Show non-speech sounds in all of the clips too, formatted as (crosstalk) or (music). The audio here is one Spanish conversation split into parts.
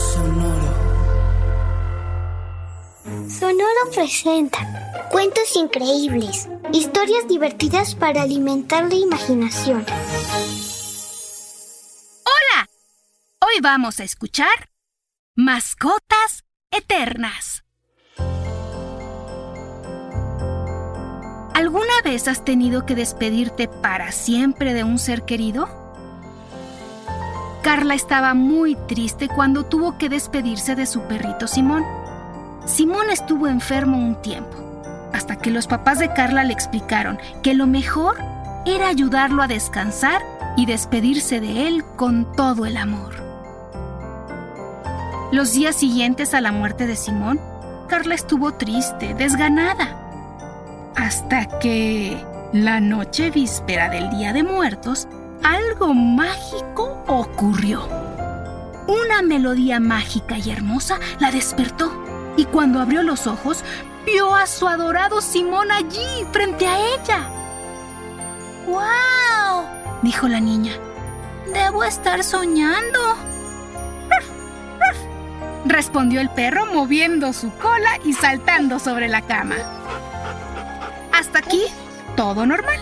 Sonoro. Sonoro presenta cuentos increíbles, historias divertidas para alimentar la imaginación. ¡Hola! Hoy vamos a escuchar Mascotas Eternas. ¿Alguna vez has tenido que despedirte para siempre de un ser querido? Carla estaba muy triste cuando tuvo que despedirse de su perrito Simón. Simón estuvo enfermo un tiempo, hasta que los papás de Carla le explicaron que lo mejor era ayudarlo a descansar y despedirse de él con todo el amor. Los días siguientes a la muerte de Simón, Carla estuvo triste, desganada, hasta que la noche víspera del Día de Muertos, algo mágico ocurrió. Una melodía mágica y hermosa la despertó y cuando abrió los ojos vio a su adorado Simón allí frente a ella. ¡Wow! dijo la niña. Debo estar soñando. (laughs) Respondió el perro moviendo su cola y saltando sobre la cama. Hasta aquí, todo normal.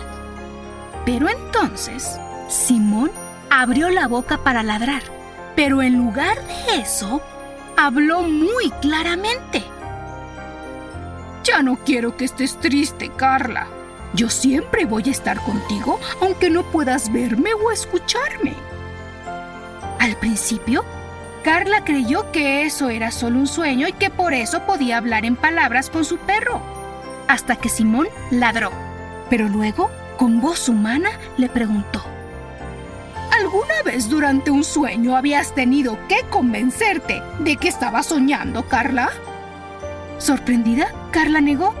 Pero entonces, Simón abrió la boca para ladrar, pero en lugar de eso, habló muy claramente. Ya no quiero que estés triste, Carla. Yo siempre voy a estar contigo, aunque no puedas verme o escucharme. Al principio, Carla creyó que eso era solo un sueño y que por eso podía hablar en palabras con su perro, hasta que Simón ladró. Pero luego, con voz humana, le preguntó, ¿Alguna vez durante un sueño habías tenido que convencerte de que estabas soñando, Carla? Sorprendida, Carla negó.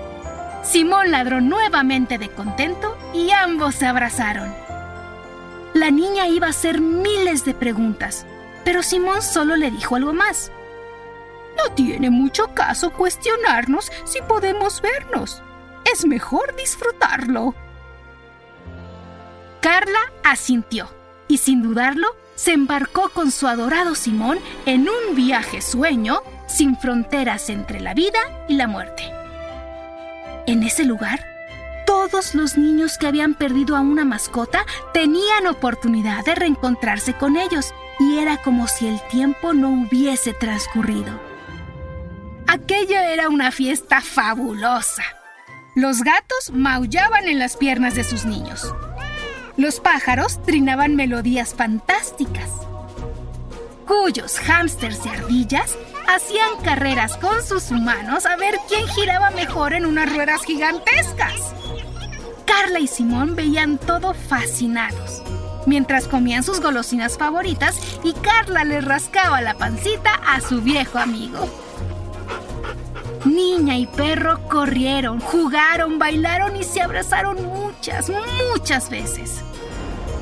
Simón ladró nuevamente de contento y ambos se abrazaron. La niña iba a hacer miles de preguntas, pero Simón solo le dijo algo más. No tiene mucho caso cuestionarnos si podemos vernos. Es mejor disfrutarlo. Carla asintió y sin dudarlo se embarcó con su adorado Simón en un viaje sueño sin fronteras entre la vida y la muerte. En ese lugar, todos los niños que habían perdido a una mascota tenían oportunidad de reencontrarse con ellos y era como si el tiempo no hubiese transcurrido. Aquello era una fiesta fabulosa. Los gatos maullaban en las piernas de sus niños. Los pájaros trinaban melodías fantásticas. Cuyos hámsters y ardillas hacían carreras con sus humanos a ver quién giraba mejor en unas ruedas gigantescas. Carla y Simón veían todo fascinados, mientras comían sus golosinas favoritas y Carla le rascaba la pancita a su viejo amigo. Niña y perro corrieron, jugaron, bailaron y se abrazaron muchas, muchas veces.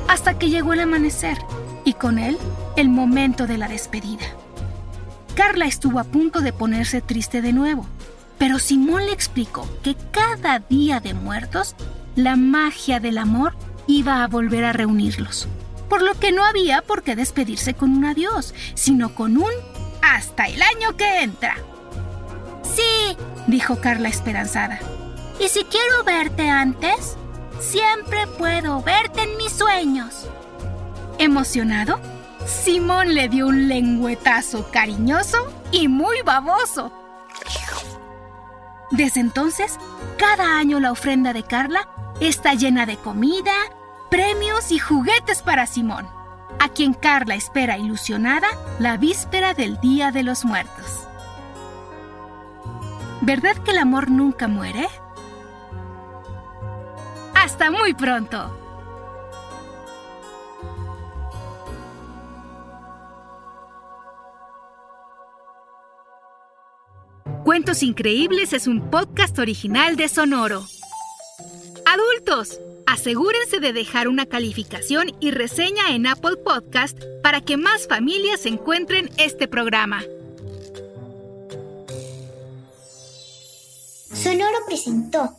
Hasta que llegó el amanecer y con él el momento de la despedida. Carla estuvo a punto de ponerse triste de nuevo, pero Simón le explicó que cada día de muertos la magia del amor iba a volver a reunirlos, por lo que no había por qué despedirse con un adiós, sino con un hasta el año que entra. Sí, dijo Carla esperanzada. ¿Y si quiero verte antes? Siempre puedo verte en mis sueños. Emocionado, Simón le dio un lengüetazo cariñoso y muy baboso. Desde entonces, cada año la ofrenda de Carla está llena de comida, premios y juguetes para Simón, a quien Carla espera ilusionada la víspera del Día de los Muertos. ¿Verdad que el amor nunca muere? Hasta muy pronto. Cuentos Increíbles es un podcast original de Sonoro. Adultos, asegúrense de dejar una calificación y reseña en Apple Podcast para que más familias encuentren este programa. Sonoro presentó